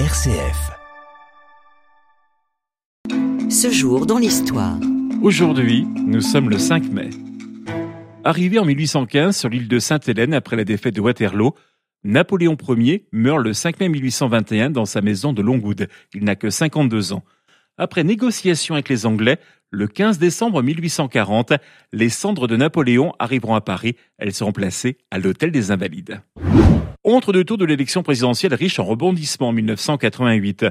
RCF. Ce jour dans l'histoire. Aujourd'hui, nous sommes le 5 mai. Arrivé en 1815 sur l'île de Sainte-Hélène après la défaite de Waterloo, Napoléon Ier meurt le 5 mai 1821 dans sa maison de Longwood. Il n'a que 52 ans. Après négociation avec les Anglais, le 15 décembre 1840, les cendres de Napoléon arriveront à Paris. Elles seront placées à l'Hôtel des Invalides. Entre deux tours de l'élection présidentielle riche en rebondissements en 1988.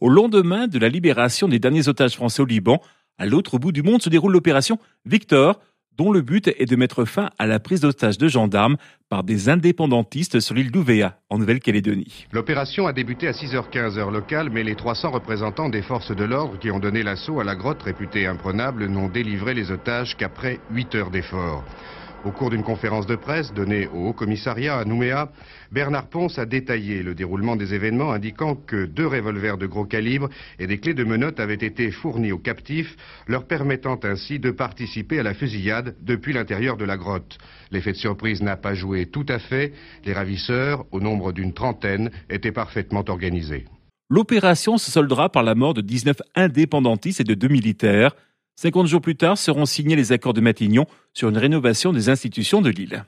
Au lendemain de la libération des derniers otages français au Liban, à l'autre bout du monde se déroule l'opération Victor, dont le but est de mettre fin à la prise d'otages de gendarmes par des indépendantistes sur l'île d'Ouvéa, en Nouvelle-Calédonie. L'opération a débuté à 6h15 heure locale, mais les 300 représentants des forces de l'ordre qui ont donné l'assaut à la grotte réputée imprenable n'ont délivré les otages qu'après 8 heures d'efforts. Au cours d'une conférence de presse donnée au Haut-Commissariat à Nouméa, Bernard Ponce a détaillé le déroulement des événements, indiquant que deux revolvers de gros calibre et des clés de menottes avaient été fournis aux captifs, leur permettant ainsi de participer à la fusillade depuis l'intérieur de la grotte. L'effet de surprise n'a pas joué tout à fait. Les ravisseurs, au nombre d'une trentaine, étaient parfaitement organisés. L'opération se soldera par la mort de 19 indépendantistes et de deux militaires. 50 jours plus tard seront signés les accords de Matignon sur une rénovation des institutions de l'île.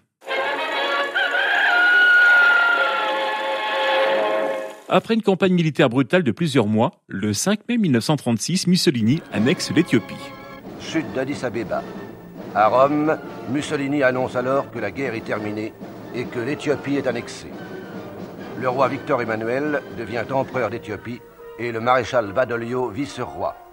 Après une campagne militaire brutale de plusieurs mois, le 5 mai 1936, Mussolini annexe l'Éthiopie. Chute d'Addis Abeba. À Rome, Mussolini annonce alors que la guerre est terminée et que l'Éthiopie est annexée. Le roi Victor Emmanuel devient empereur d'Éthiopie et le maréchal Badoglio vice-roi.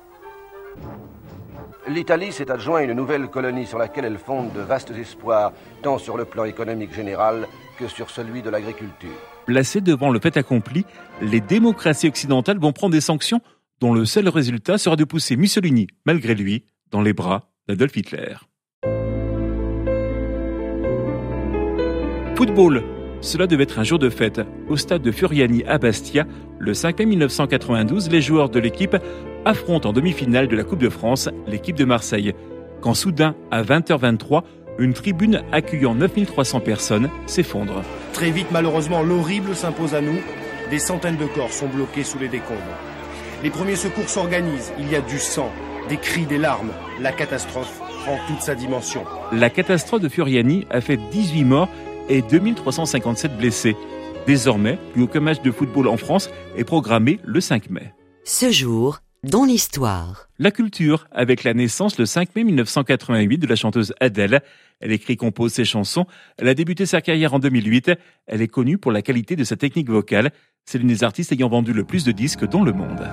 L'Italie s'est adjoint une nouvelle colonie sur laquelle elle fonde de vastes espoirs, tant sur le plan économique général que sur celui de l'agriculture. Placés devant le fait accompli, les démocraties occidentales vont prendre des sanctions dont le seul résultat sera de pousser Mussolini, malgré lui, dans les bras d'Adolf Hitler. Football, cela devait être un jour de fête. Au stade de Furiani à Bastia, le 5 mai 1992, les joueurs de l'équipe affrontent en demi-finale de la Coupe de France l'équipe de Marseille. Quand soudain, à 20h23, une tribune accueillant 9300 personnes s'effondre. Très vite, malheureusement, l'horrible s'impose à nous. Des centaines de corps sont bloqués sous les décombres. Les premiers secours s'organisent. Il y a du sang, des cris, des larmes. La catastrophe prend toute sa dimension. La catastrophe de Furiani a fait 18 morts et 2357 blessés. Désormais, plus aucun match de football en France est programmé le 5 mai. Ce jour, dans l'histoire. La culture, avec la naissance le 5 mai 1988 de la chanteuse Adele. Elle écrit, compose ses chansons. Elle a débuté sa carrière en 2008. Elle est connue pour la qualité de sa technique vocale. C'est l'une des artistes ayant vendu le plus de disques dans le monde.